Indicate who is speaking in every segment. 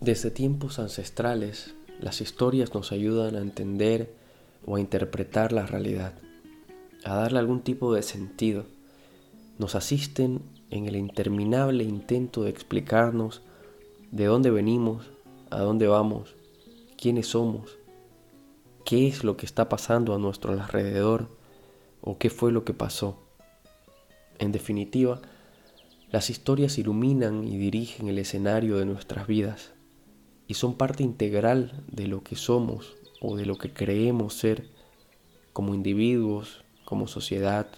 Speaker 1: Desde tiempos ancestrales, las historias nos ayudan a entender o a interpretar la realidad, a darle algún tipo de sentido. Nos asisten en el interminable intento de explicarnos de dónde venimos, a dónde vamos, quiénes somos, qué es lo que está pasando a nuestro alrededor o qué fue lo que pasó. En definitiva, las historias iluminan y dirigen el escenario de nuestras vidas y son parte integral de lo que somos o de lo que creemos ser como individuos, como sociedad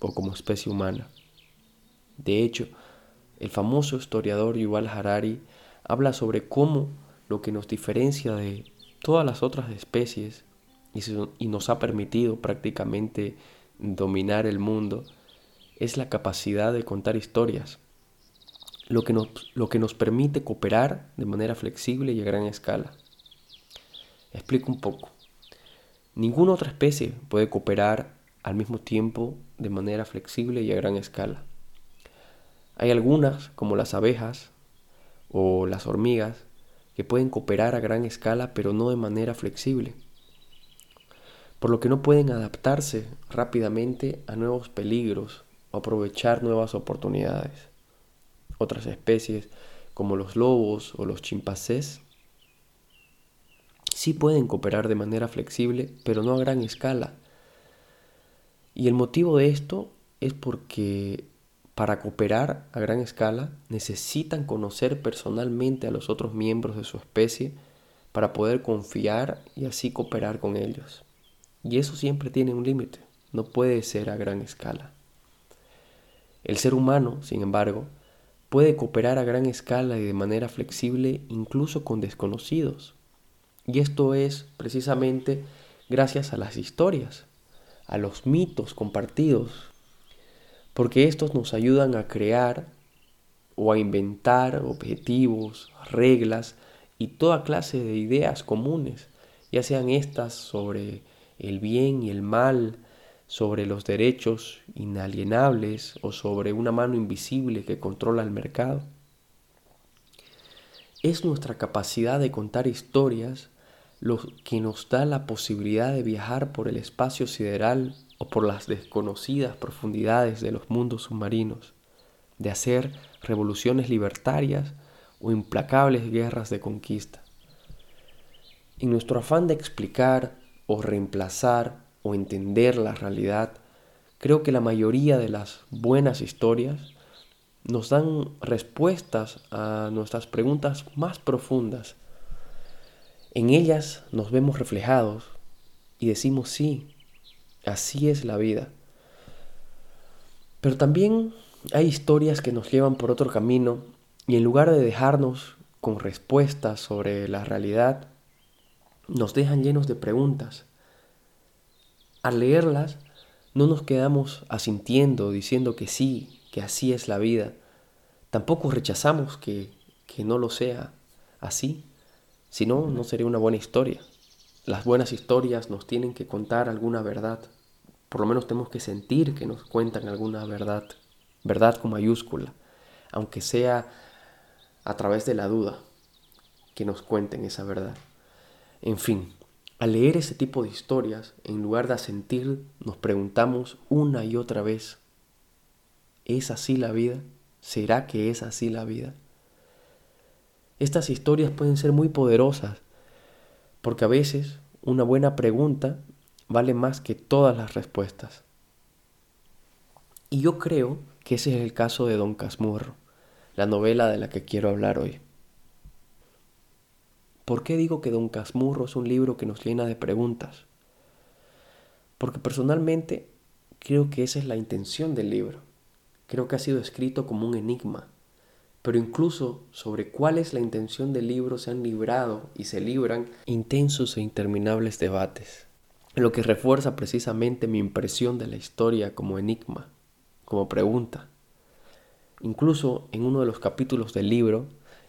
Speaker 1: o como especie humana. De hecho, el famoso historiador Yuval Harari habla sobre cómo lo que nos diferencia de todas las otras especies y nos ha permitido prácticamente dominar el mundo es la capacidad de contar historias lo que, nos, lo que nos permite cooperar de manera flexible y a gran escala. Explico un poco. Ninguna otra especie puede cooperar al mismo tiempo de manera flexible y a gran escala. Hay algunas, como las abejas o las hormigas, que pueden cooperar a gran escala pero no de manera flexible, por lo que no pueden adaptarse rápidamente a nuevos peligros o aprovechar nuevas oportunidades. Otras especies, como los lobos o los chimpancés, sí pueden cooperar de manera flexible, pero no a gran escala. Y el motivo de esto es porque para cooperar a gran escala necesitan conocer personalmente a los otros miembros de su especie para poder confiar y así cooperar con ellos. Y eso siempre tiene un límite, no puede ser a gran escala. El ser humano, sin embargo, puede cooperar a gran escala y de manera flexible incluso con desconocidos. Y esto es precisamente gracias a las historias, a los mitos compartidos, porque estos nos ayudan a crear o a inventar objetivos, reglas y toda clase de ideas comunes, ya sean estas sobre el bien y el mal, sobre los derechos inalienables o sobre una mano invisible que controla el mercado. Es nuestra capacidad de contar historias lo que nos da la posibilidad de viajar por el espacio sideral o por las desconocidas profundidades de los mundos submarinos, de hacer revoluciones libertarias o implacables guerras de conquista. En nuestro afán de explicar o reemplazar o entender la realidad, creo que la mayoría de las buenas historias nos dan respuestas a nuestras preguntas más profundas. En ellas nos vemos reflejados y decimos sí, así es la vida. Pero también hay historias que nos llevan por otro camino y en lugar de dejarnos con respuestas sobre la realidad, nos dejan llenos de preguntas al leerlas, no nos quedamos asintiendo, diciendo que sí, que así es la vida. Tampoco rechazamos que, que no lo sea así, si no, no sería una buena historia. Las buenas historias nos tienen que contar alguna verdad. Por lo menos tenemos que sentir que nos cuentan alguna verdad, verdad con mayúscula, aunque sea a través de la duda que nos cuenten esa verdad. En fin, al leer ese tipo de historias, en lugar de asentir, nos preguntamos una y otra vez, ¿es así la vida? ¿Será que es así la vida? Estas historias pueden ser muy poderosas, porque a veces una buena pregunta vale más que todas las respuestas. Y yo creo que ese es el caso de Don Casmurro, la novela de la que quiero hablar hoy. ¿Por qué digo que Don Casmurro es un libro que nos llena de preguntas? Porque personalmente creo que esa es la intención del libro. Creo que ha sido escrito como un enigma. Pero incluso sobre cuál es la intención del libro se han librado y se libran intensos e interminables debates. Lo que refuerza precisamente mi impresión de la historia como enigma, como pregunta. Incluso en uno de los capítulos del libro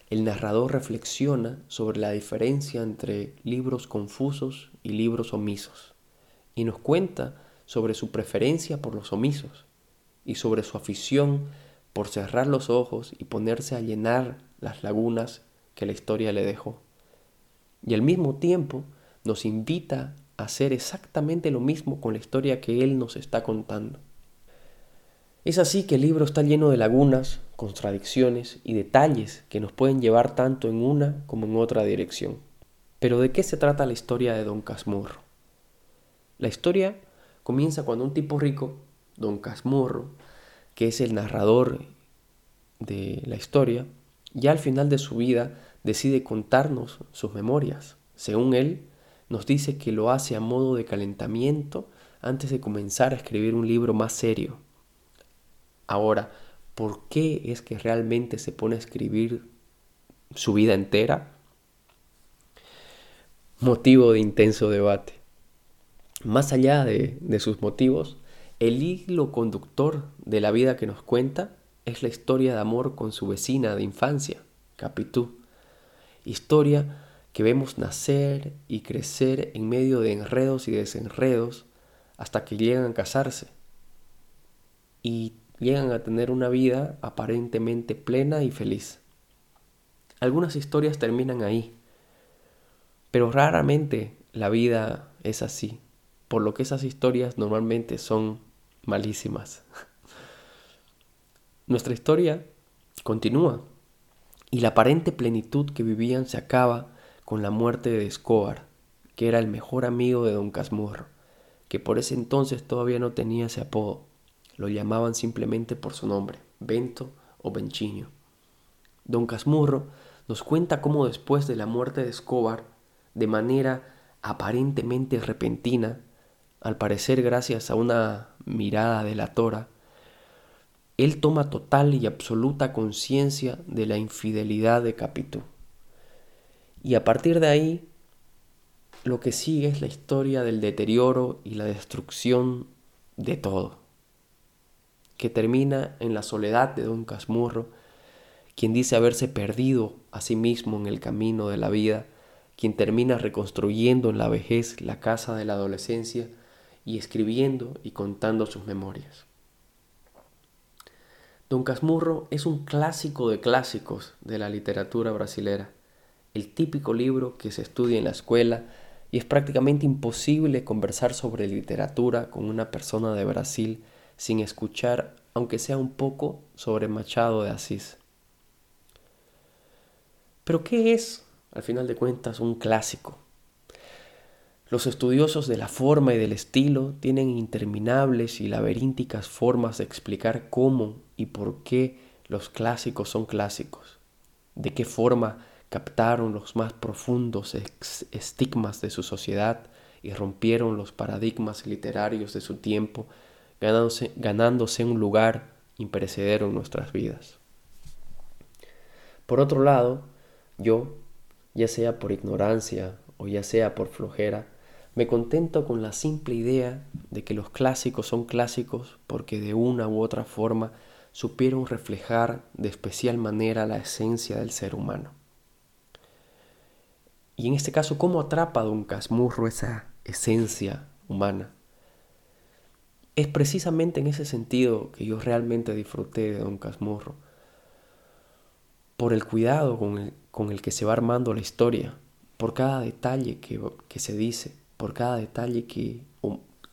Speaker 1: el narrador reflexiona sobre la diferencia entre libros confusos y libros omisos y nos cuenta sobre su preferencia por los omisos y sobre su afición por cerrar los ojos y ponerse a llenar las lagunas que la historia le dejó. Y al mismo tiempo nos invita a hacer exactamente lo mismo con la historia que él nos está contando. Es así que el libro está lleno de lagunas, contradicciones y detalles que nos pueden llevar tanto en una como en otra dirección. Pero ¿de qué se trata la historia de Don Casmurro? La historia comienza cuando un tipo rico, Don Casmurro, que es el narrador de la historia, ya al final de su vida decide contarnos sus memorias. Según él, nos dice que lo hace a modo de calentamiento antes de comenzar a escribir un libro más serio. Ahora, ¿por qué es que realmente se pone a escribir su vida entera? Motivo de intenso debate. Más allá de, de sus motivos, el hilo conductor de la vida que nos cuenta es la historia de amor con su vecina de infancia, Capitú. Historia que vemos nacer y crecer en medio de enredos y desenredos hasta que llegan a casarse. Y llegan a tener una vida aparentemente plena y feliz. Algunas historias terminan ahí, pero raramente la vida es así, por lo que esas historias normalmente son malísimas. Nuestra historia continúa y la aparente plenitud que vivían se acaba con la muerte de Escobar, que era el mejor amigo de don Casmurro, que por ese entonces todavía no tenía ese apodo. Lo llamaban simplemente por su nombre, Bento o Benchiño. Don Casmurro nos cuenta cómo después de la muerte de Escobar, de manera aparentemente repentina, al parecer gracias a una mirada de la tora, él toma total y absoluta conciencia de la infidelidad de Capitú. Y a partir de ahí, lo que sigue es la historia del deterioro y la destrucción de todo que termina en la soledad de don Casmurro, quien dice haberse perdido a sí mismo en el camino de la vida, quien termina reconstruyendo en la vejez la casa de la adolescencia y escribiendo y contando sus memorias. Don Casmurro es un clásico de clásicos de la literatura brasilera, el típico libro que se estudia en la escuela y es prácticamente imposible conversar sobre literatura con una persona de Brasil sin escuchar, aunque sea un poco, sobre Machado de Asís. Pero ¿qué es, al final de cuentas, un clásico? Los estudiosos de la forma y del estilo tienen interminables y laberínticas formas de explicar cómo y por qué los clásicos son clásicos, de qué forma captaron los más profundos estigmas de su sociedad y rompieron los paradigmas literarios de su tiempo ganándose, un lugar imperecedero en nuestras vidas. Por otro lado, yo, ya sea por ignorancia o ya sea por flojera, me contento con la simple idea de que los clásicos son clásicos porque de una u otra forma supieron reflejar de especial manera la esencia del ser humano. Y en este caso, ¿cómo atrapa Don Casmurro esa esencia humana? Es precisamente en ese sentido que yo realmente disfruté de Don Casmurro, por el cuidado con el, que se va armando la historia, por cada detalle que, se dice, por cada detalle que,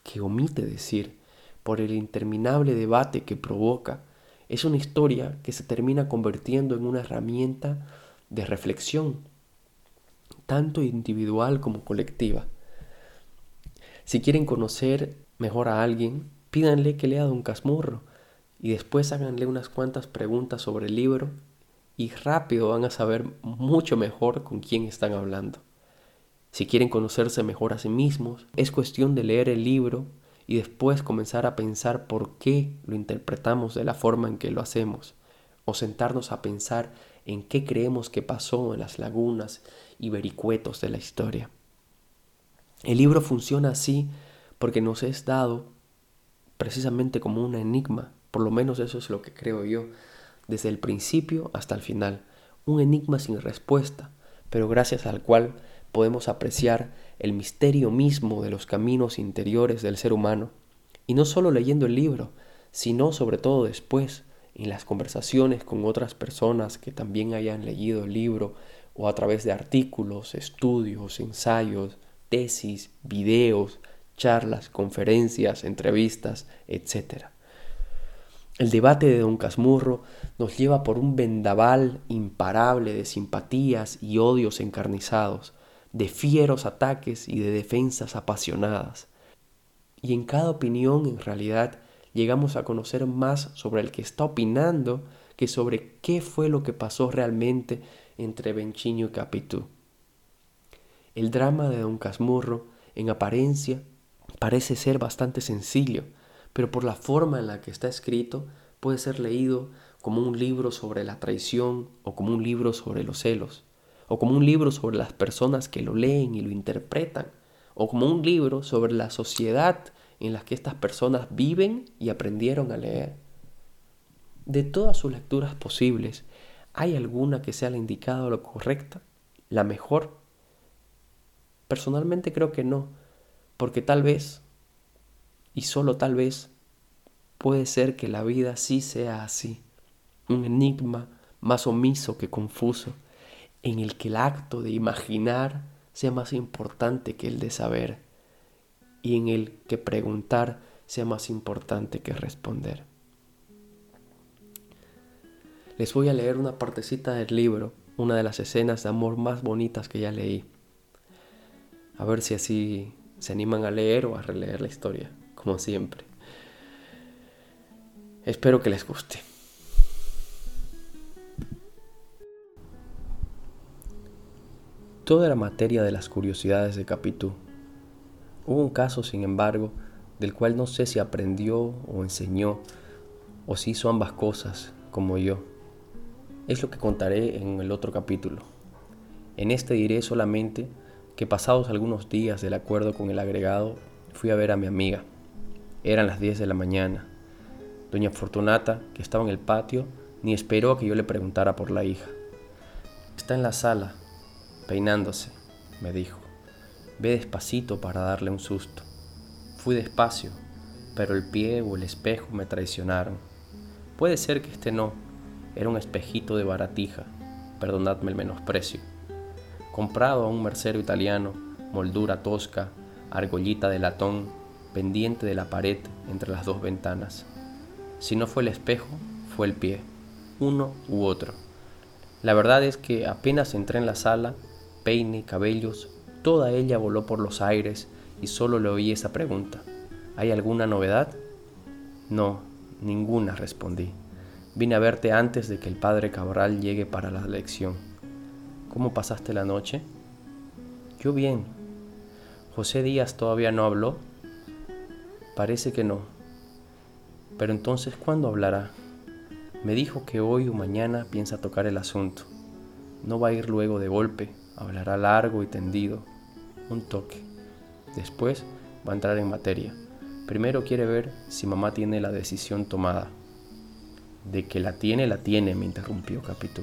Speaker 1: que omite decir, por el interminable debate que provoca. Es una historia que se termina convirtiendo en una herramienta de reflexión, tanto individual como colectiva. Si quieren conocer mejor a alguien, pídanle que lea Don Casmurro y después háganle unas cuantas preguntas sobre el libro y rápido van a saber mucho mejor con quién están hablando. Si quieren conocerse mejor a sí mismos, es cuestión de leer el libro y después comenzar a pensar por qué lo interpretamos de la forma en que lo hacemos, o sentarnos a pensar en qué creemos que pasó en las lagunas y vericuetos de la historia. El libro funciona así porque nos es dado precisamente como un enigma, por lo menos eso es lo que creo yo, desde el principio hasta el final, un enigma sin respuesta, pero gracias al cual podemos apreciar el misterio mismo de los caminos interiores del ser humano, y no solo leyendo el libro, sino sobre todo después, en las conversaciones con otras personas que también hayan leído el libro o a través de artículos, estudios, ensayos, tesis, videos, charlas, conferencias, entrevistas, etc. El debate de Don Casmurro nos lleva por un vendaval imparable de simpatías y odios encarnizados, de fieros ataques y de defensas apasionadas. Y en cada opinión, en realidad, llegamos a conocer más sobre el que está opinando que sobre qué fue lo que pasó realmente entre Benchiño y Capitú. El drama de Don Casmurro, en apariencia, parece ser bastante sencillo, pero por la forma en la que está escrito puede ser leído como un libro sobre la traición o como un libro sobre los celos, o como un libro sobre las personas que lo leen y lo interpretan, o como un libro sobre la sociedad en la que estas personas viven y aprendieron a leer. De todas sus lecturas posibles, ¿hay alguna que sea la indicada la correcta? ¿La mejor? Personalmente creo que no, porque tal vez y solo tal vez puede ser que la vida sí sea así, un enigma más omiso que confuso, en el que el acto de imaginar sea más importante que el de saber, y en el que preguntar sea más importante que responder. Les voy a leer una partecita del libro, una de las escenas de amor más bonitas que ya leí. A ver si así se animan a leer o a releer la historia como siempre. Espero que les guste. Toda la materia de las curiosidades de Capitú. Hubo un caso, sin embargo, del cual no sé si aprendió o enseñó, o si hizo ambas cosas, como yo. Es lo que contaré en el otro capítulo. En este diré solamente que pasados algunos días del acuerdo con el agregado, fui a ver a mi amiga. Eran las 10 de la mañana. Doña Fortunata, que estaba en el patio, ni esperó a que yo le preguntara por la hija. Está en la sala, peinándose, me dijo. Ve despacito para darle un susto. Fui despacio, pero el pie o el espejo me traicionaron. Puede ser que este no, era un espejito de baratija, perdonadme el menosprecio. Comprado a un mercero italiano, moldura tosca, argollita de latón, pendiente de la pared entre las dos ventanas. Si no fue el espejo, fue el pie, uno u otro. La verdad es que apenas entré en la sala, peine, cabellos, toda ella voló por los aires y solo le oí esa pregunta. ¿Hay alguna novedad? No, ninguna, respondí. Vine a verte antes de que el padre Cabral llegue para la lección. ¿Cómo pasaste la noche? Yo bien. José Díaz todavía no habló. Parece que no. Pero entonces, ¿cuándo hablará? Me dijo que hoy o mañana piensa tocar el asunto. No va a ir luego de golpe, hablará largo y tendido, un toque. Después va a entrar en materia. Primero quiere ver si mamá tiene la decisión tomada. De que la tiene, la tiene, me interrumpió Capitú.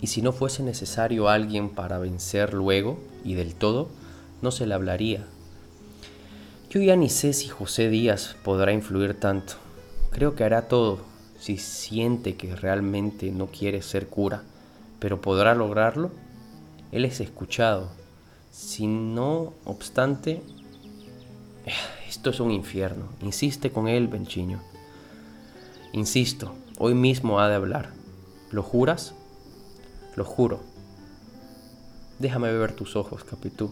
Speaker 1: Y si no fuese necesario alguien para vencer luego y del todo, no se le hablaría, yo ya ni sé si José Díaz podrá influir tanto. Creo que hará todo si siente que realmente no quiere ser cura, pero ¿podrá lograrlo? Él es escuchado. Si no obstante, esto es un infierno. Insiste con él, Benchiño. Insisto, hoy mismo ha de hablar. ¿Lo juras? Lo juro. Déjame ver tus ojos, Capitú.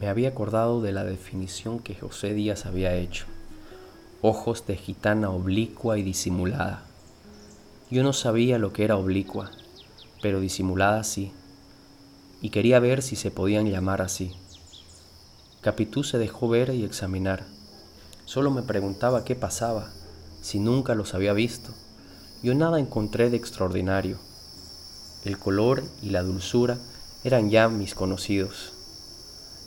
Speaker 1: Me había acordado de la definición que José Díaz había hecho. Ojos de gitana oblicua y disimulada. Yo no sabía lo que era oblicua, pero disimulada sí, y quería ver si se podían llamar así. Capitú se dejó ver y examinar. Solo me preguntaba qué pasaba, si nunca los había visto. Yo nada encontré de extraordinario. El color y la dulzura eran ya mis conocidos.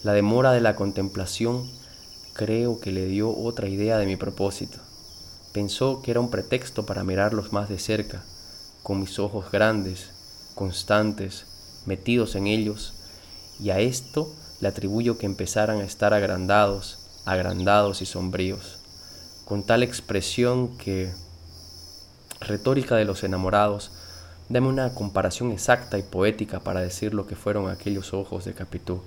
Speaker 1: La demora de la contemplación creo que le dio otra idea de mi propósito. Pensó que era un pretexto para mirarlos más de cerca, con mis ojos grandes, constantes, metidos en ellos, y a esto le atribuyo que empezaran a estar agrandados, agrandados y sombríos, con tal expresión que, retórica de los enamorados, Dame una comparación exacta y poética para decir lo que fueron aquellos ojos de Capitú.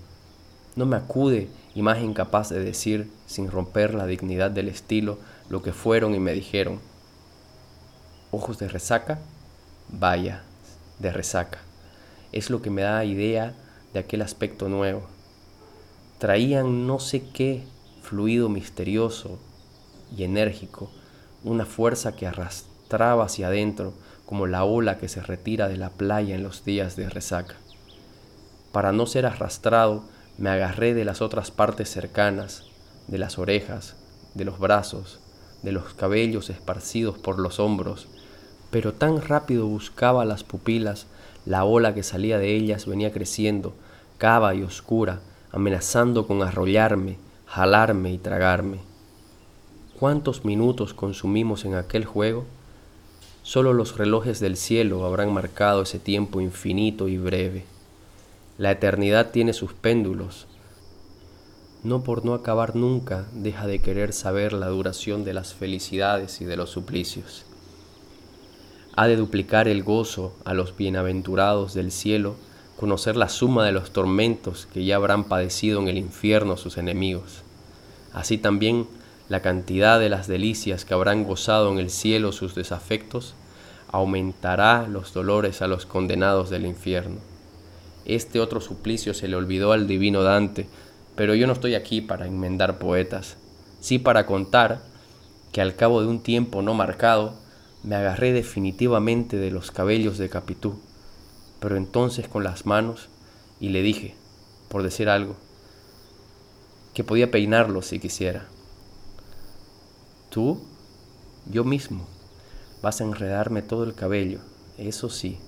Speaker 1: No me acude imagen capaz de decir, sin romper la dignidad del estilo, lo que fueron y me dijeron. Ojos de resaca, vaya, de resaca. Es lo que me da idea de aquel aspecto nuevo. Traían no sé qué fluido misterioso y enérgico, una fuerza que arrastraba hacia adentro como la ola que se retira de la playa en los días de resaca. Para no ser arrastrado, me agarré de las otras partes cercanas, de las orejas, de los brazos, de los cabellos esparcidos por los hombros, pero tan rápido buscaba las pupilas, la ola que salía de ellas venía creciendo, cava y oscura, amenazando con arrollarme, jalarme y tragarme. ¿Cuántos minutos consumimos en aquel juego? Solo los relojes del cielo habrán marcado ese tiempo infinito y breve. La eternidad tiene sus péndulos. No por no acabar nunca deja de querer saber la duración de las felicidades y de los suplicios. Ha de duplicar el gozo a los bienaventurados del cielo conocer la suma de los tormentos que ya habrán padecido en el infierno sus enemigos. Así también la cantidad de las delicias que habrán gozado en el cielo sus desafectos, aumentará los dolores a los condenados del infierno. Este otro suplicio se le olvidó al divino Dante, pero yo no estoy aquí para enmendar poetas, sí para contar que al cabo de un tiempo no marcado, me agarré definitivamente de los cabellos de Capitú, pero entonces con las manos y le dije, por decir algo, que podía peinarlos si quisiera. Tú, yo mismo, vas a enredarme todo el cabello, eso sí.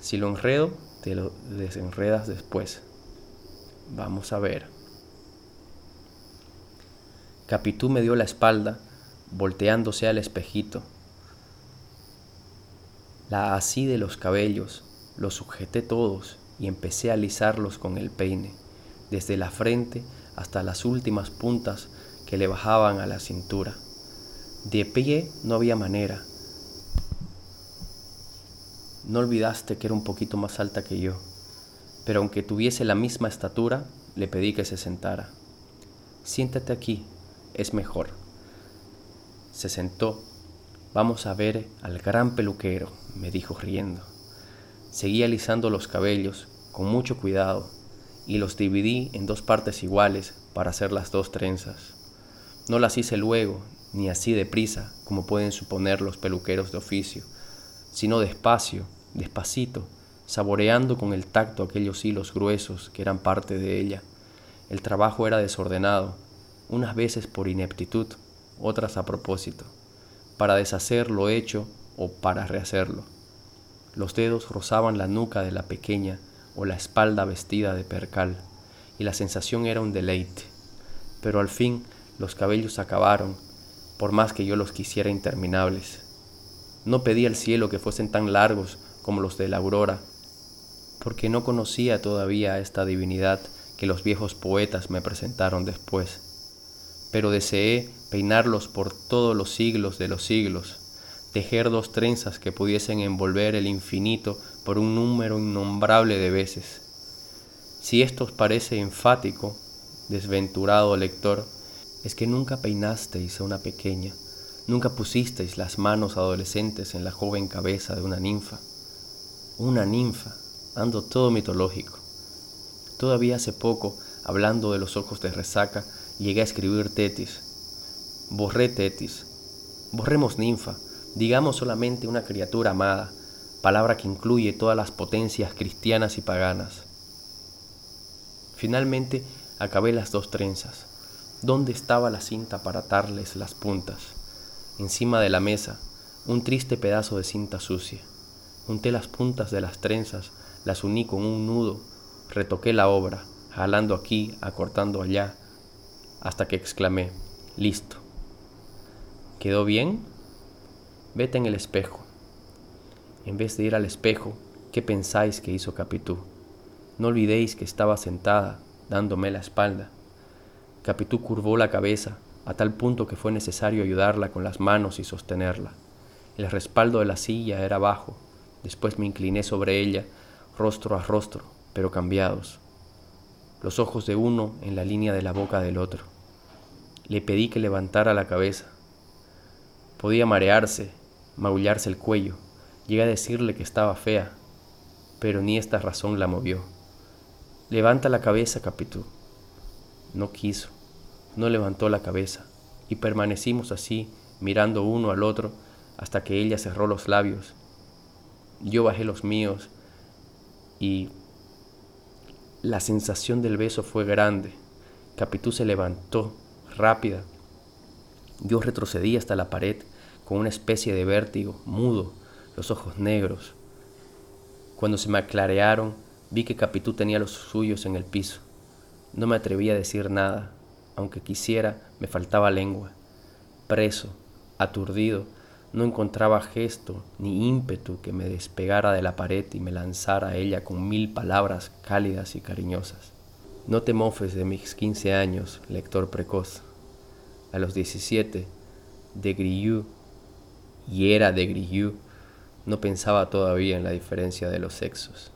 Speaker 1: Si lo enredo, te lo desenredas después. Vamos a ver. Capitú me dio la espalda, volteándose al espejito. La así de los cabellos, los sujeté todos y empecé a alisarlos con el peine, desde la frente hasta las últimas puntas que le bajaban a la cintura. De pie no había manera. No olvidaste que era un poquito más alta que yo, pero aunque tuviese la misma estatura, le pedí que se sentara. Siéntate aquí, es mejor. Se sentó. Vamos a ver al gran peluquero, me dijo riendo. Seguí alisando los cabellos con mucho cuidado y los dividí en dos partes iguales para hacer las dos trenzas. No las hice luego, ni así deprisa como pueden suponer los peluqueros de oficio, sino despacio, despacito, saboreando con el tacto aquellos hilos gruesos que eran parte de ella. El trabajo era desordenado, unas veces por ineptitud, otras a propósito, para deshacer lo hecho o para rehacerlo. Los dedos rozaban la nuca de la pequeña o la espalda vestida de percal, y la sensación era un deleite. Pero al fin los cabellos acabaron, por más que yo los quisiera interminables. No pedí al cielo que fuesen tan largos como los de la aurora, porque no conocía todavía esta divinidad que los viejos poetas me presentaron después. Pero deseé peinarlos por todos los siglos de los siglos, tejer dos trenzas que pudiesen envolver el infinito por un número innombrable de veces. Si esto os parece enfático, desventurado lector, es que nunca peinasteis a una pequeña, nunca pusisteis las manos adolescentes en la joven cabeza de una ninfa. Una ninfa, ando todo mitológico. Todavía hace poco, hablando de los ojos de resaca, llegué a escribir tetis. Borré tetis. Borremos ninfa, digamos solamente una criatura amada, palabra que incluye todas las potencias cristianas y paganas. Finalmente acabé las dos trenzas. ¿Dónde estaba la cinta para atarles las puntas? Encima de la mesa, un triste pedazo de cinta sucia. Junté las puntas de las trenzas, las uní con un nudo, retoqué la obra, jalando aquí, acortando allá, hasta que exclamé, listo. ¿Quedó bien? Vete en el espejo. En vez de ir al espejo, ¿qué pensáis que hizo Capitú? No olvidéis que estaba sentada, dándome la espalda, Capitú curvó la cabeza a tal punto que fue necesario ayudarla con las manos y sostenerla. El respaldo de la silla era bajo, Después me incliné sobre ella, rostro a rostro, pero cambiados. Los ojos de uno en la línea de la boca del otro. Le pedí que levantara la cabeza. Podía marearse, maullarse el cuello. Llegué a decirle que estaba fea, pero ni esta razón la movió. Levanta la cabeza, Capitú. No quiso, no levantó la cabeza, y permanecimos así, mirando uno al otro, hasta que ella cerró los labios. Yo bajé los míos y la sensación del beso fue grande. Capitú se levantó, rápida. Yo retrocedí hasta la pared con una especie de vértigo, mudo, los ojos negros. Cuando se me aclarearon, vi que Capitú tenía los suyos en el piso. No me atreví a decir nada, aunque quisiera, me faltaba lengua. Preso, aturdido, no encontraba gesto ni ímpetu que me despegara de la pared y me lanzara a ella con mil palabras cálidas y cariñosas. No te mofes de mis quince años, lector precoz. A los diecisiete, de Grillou, y era de Grillou, no pensaba todavía en la diferencia de los sexos.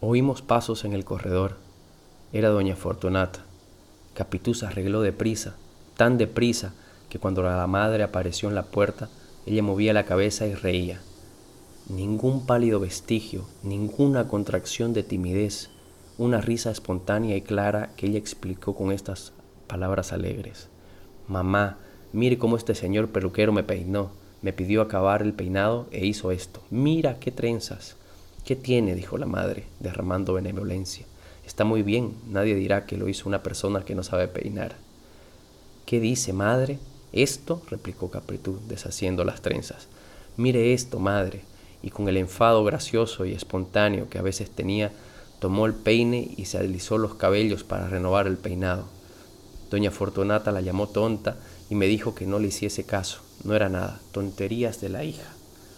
Speaker 1: Oímos pasos en el corredor. Era doña Fortunata. Capitú se arregló deprisa, tan deprisa que cuando la madre apareció en la puerta, ella movía la cabeza y reía. Ningún pálido vestigio, ninguna contracción de timidez, una risa espontánea y clara que ella explicó con estas palabras alegres. Mamá, mire cómo este señor peluquero me peinó. Me pidió acabar el peinado e hizo esto. Mira qué trenzas. ¿Qué tiene? dijo la madre, derramando benevolencia. Está muy bien, nadie dirá que lo hizo una persona que no sabe peinar. ¿Qué dice, madre? Esto, replicó Capritú, deshaciendo las trenzas. Mire esto, madre. Y con el enfado gracioso y espontáneo que a veces tenía, tomó el peine y se alisó los cabellos para renovar el peinado. Doña Fortunata la llamó tonta y me dijo que no le hiciese caso. No era nada, tonterías de la hija.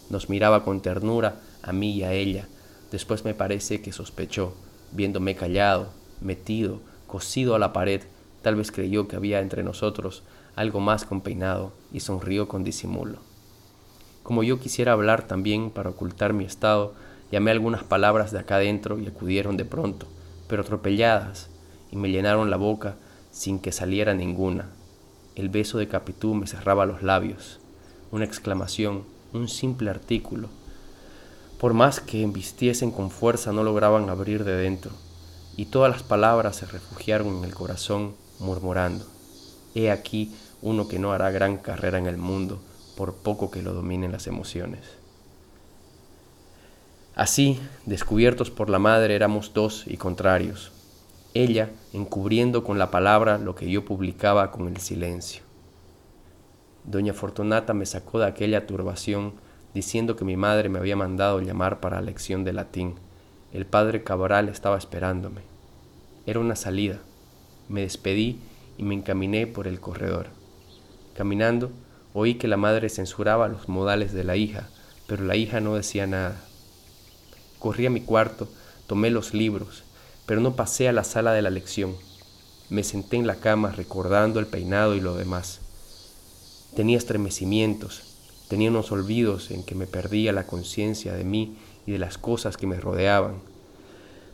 Speaker 1: Nos miraba con ternura a mí y a ella. Después me parece que sospechó, viéndome callado, metido, cosido a la pared, tal vez creyó que había entre nosotros algo más con peinado y sonrió con disimulo. Como yo quisiera hablar también para ocultar mi estado, llamé algunas palabras de acá adentro y acudieron de pronto, pero atropelladas, y me llenaron la boca sin que saliera ninguna. El beso de Capitú me cerraba los labios, una exclamación, un simple artículo. Por más que embistiesen con fuerza no lograban abrir de dentro, y todas las palabras se refugiaron en el corazón murmurando, He aquí uno que no hará gran carrera en el mundo por poco que lo dominen las emociones. Así, descubiertos por la madre, éramos dos y contrarios, ella encubriendo con la palabra lo que yo publicaba con el silencio. Doña Fortunata me sacó de aquella turbación diciendo que mi madre me había mandado llamar para la lección de latín. El padre Cabral estaba esperándome. Era una salida. Me despedí y me encaminé por el corredor. Caminando, oí que la madre censuraba los modales de la hija, pero la hija no decía nada. Corrí a mi cuarto, tomé los libros, pero no pasé a la sala de la lección. Me senté en la cama recordando el peinado y lo demás. Tenía estremecimientos, tenía unos olvidos en que me perdía la conciencia de mí y de las cosas que me rodeaban,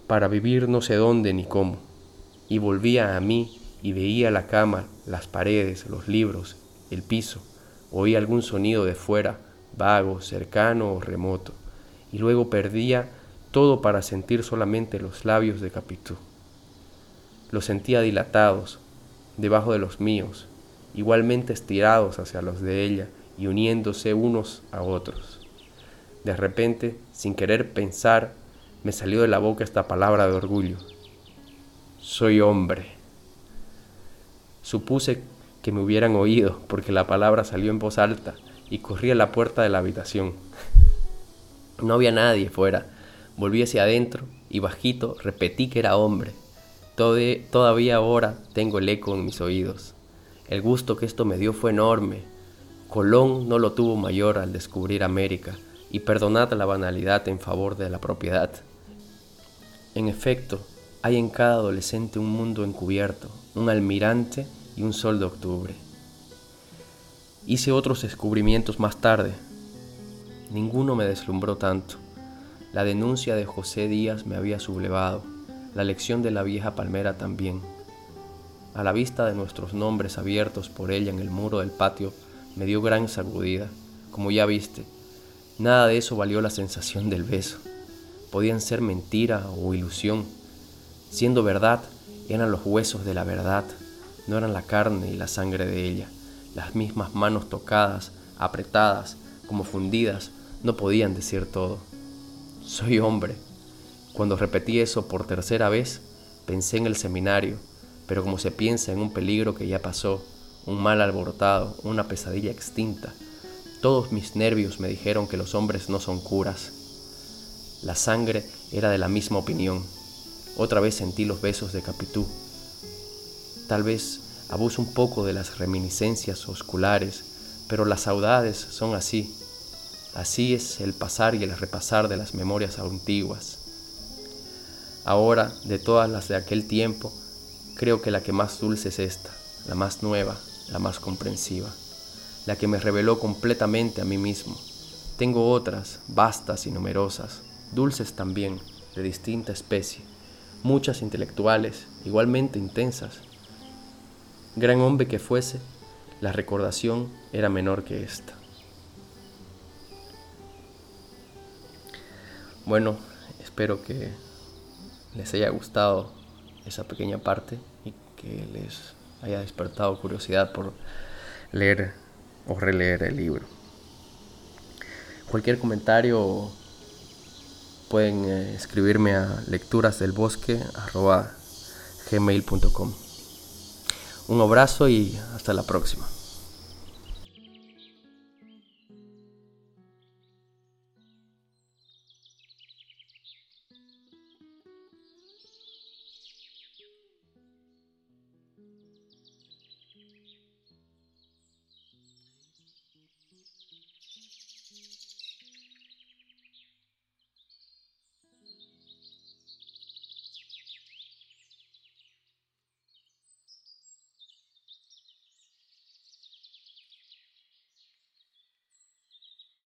Speaker 1: para vivir no sé dónde ni cómo. Y volvía a mí y veía la cama, las paredes, los libros, el piso, oía algún sonido de fuera, vago, cercano o remoto, y luego perdía todo para sentir solamente los labios de Capitú. Los sentía dilatados, debajo de los míos, igualmente estirados hacia los de ella y uniéndose unos a otros. De repente, sin querer pensar, me salió de la boca esta palabra de orgullo. Soy hombre. Supuse que me hubieran oído porque la palabra salió en voz alta y corrí a la puerta de la habitación. No había nadie fuera Volví hacia adentro y bajito repetí que era hombre. Todavía ahora tengo el eco en mis oídos. El gusto que esto me dio fue enorme. Colón no lo tuvo mayor al descubrir América, y perdonad la banalidad en favor de la propiedad. En efecto, hay en cada adolescente un mundo encubierto, un almirante y un sol de octubre. Hice otros descubrimientos más tarde. Ninguno me deslumbró tanto. La denuncia de José Díaz me había sublevado, la lección de la vieja palmera también. A la vista de nuestros nombres abiertos por ella en el muro del patio, me dio gran sacudida. Como ya viste, nada de eso valió la sensación del beso. Podían ser mentira o ilusión. Siendo verdad, eran los huesos de la verdad, no eran la carne y la sangre de ella. Las mismas manos tocadas, apretadas, como fundidas, no podían decir todo. Soy hombre. Cuando repetí eso por tercera vez, pensé en el seminario, pero como se piensa en un peligro que ya pasó, un mal alborotado, una pesadilla extinta, todos mis nervios me dijeron que los hombres no son curas. La sangre era de la misma opinión. Otra vez sentí los besos de Capitú. Tal vez abuso un poco de las reminiscencias osculares, pero las saudades son así. Así es el pasar y el repasar de las memorias antiguas. Ahora, de todas las de aquel tiempo, creo que la que más dulce es esta, la más nueva, la más comprensiva, la que me reveló completamente a mí mismo. Tengo otras, vastas y numerosas, dulces también, de distinta especie, muchas intelectuales, igualmente intensas. Gran hombre que fuese, la recordación era menor que esta. Bueno, espero que les haya gustado esa pequeña parte y que les haya despertado curiosidad por leer o releer el libro. Cualquier comentario pueden eh, escribirme a lecturasdelbosque.gmail.com Un abrazo y hasta la próxima.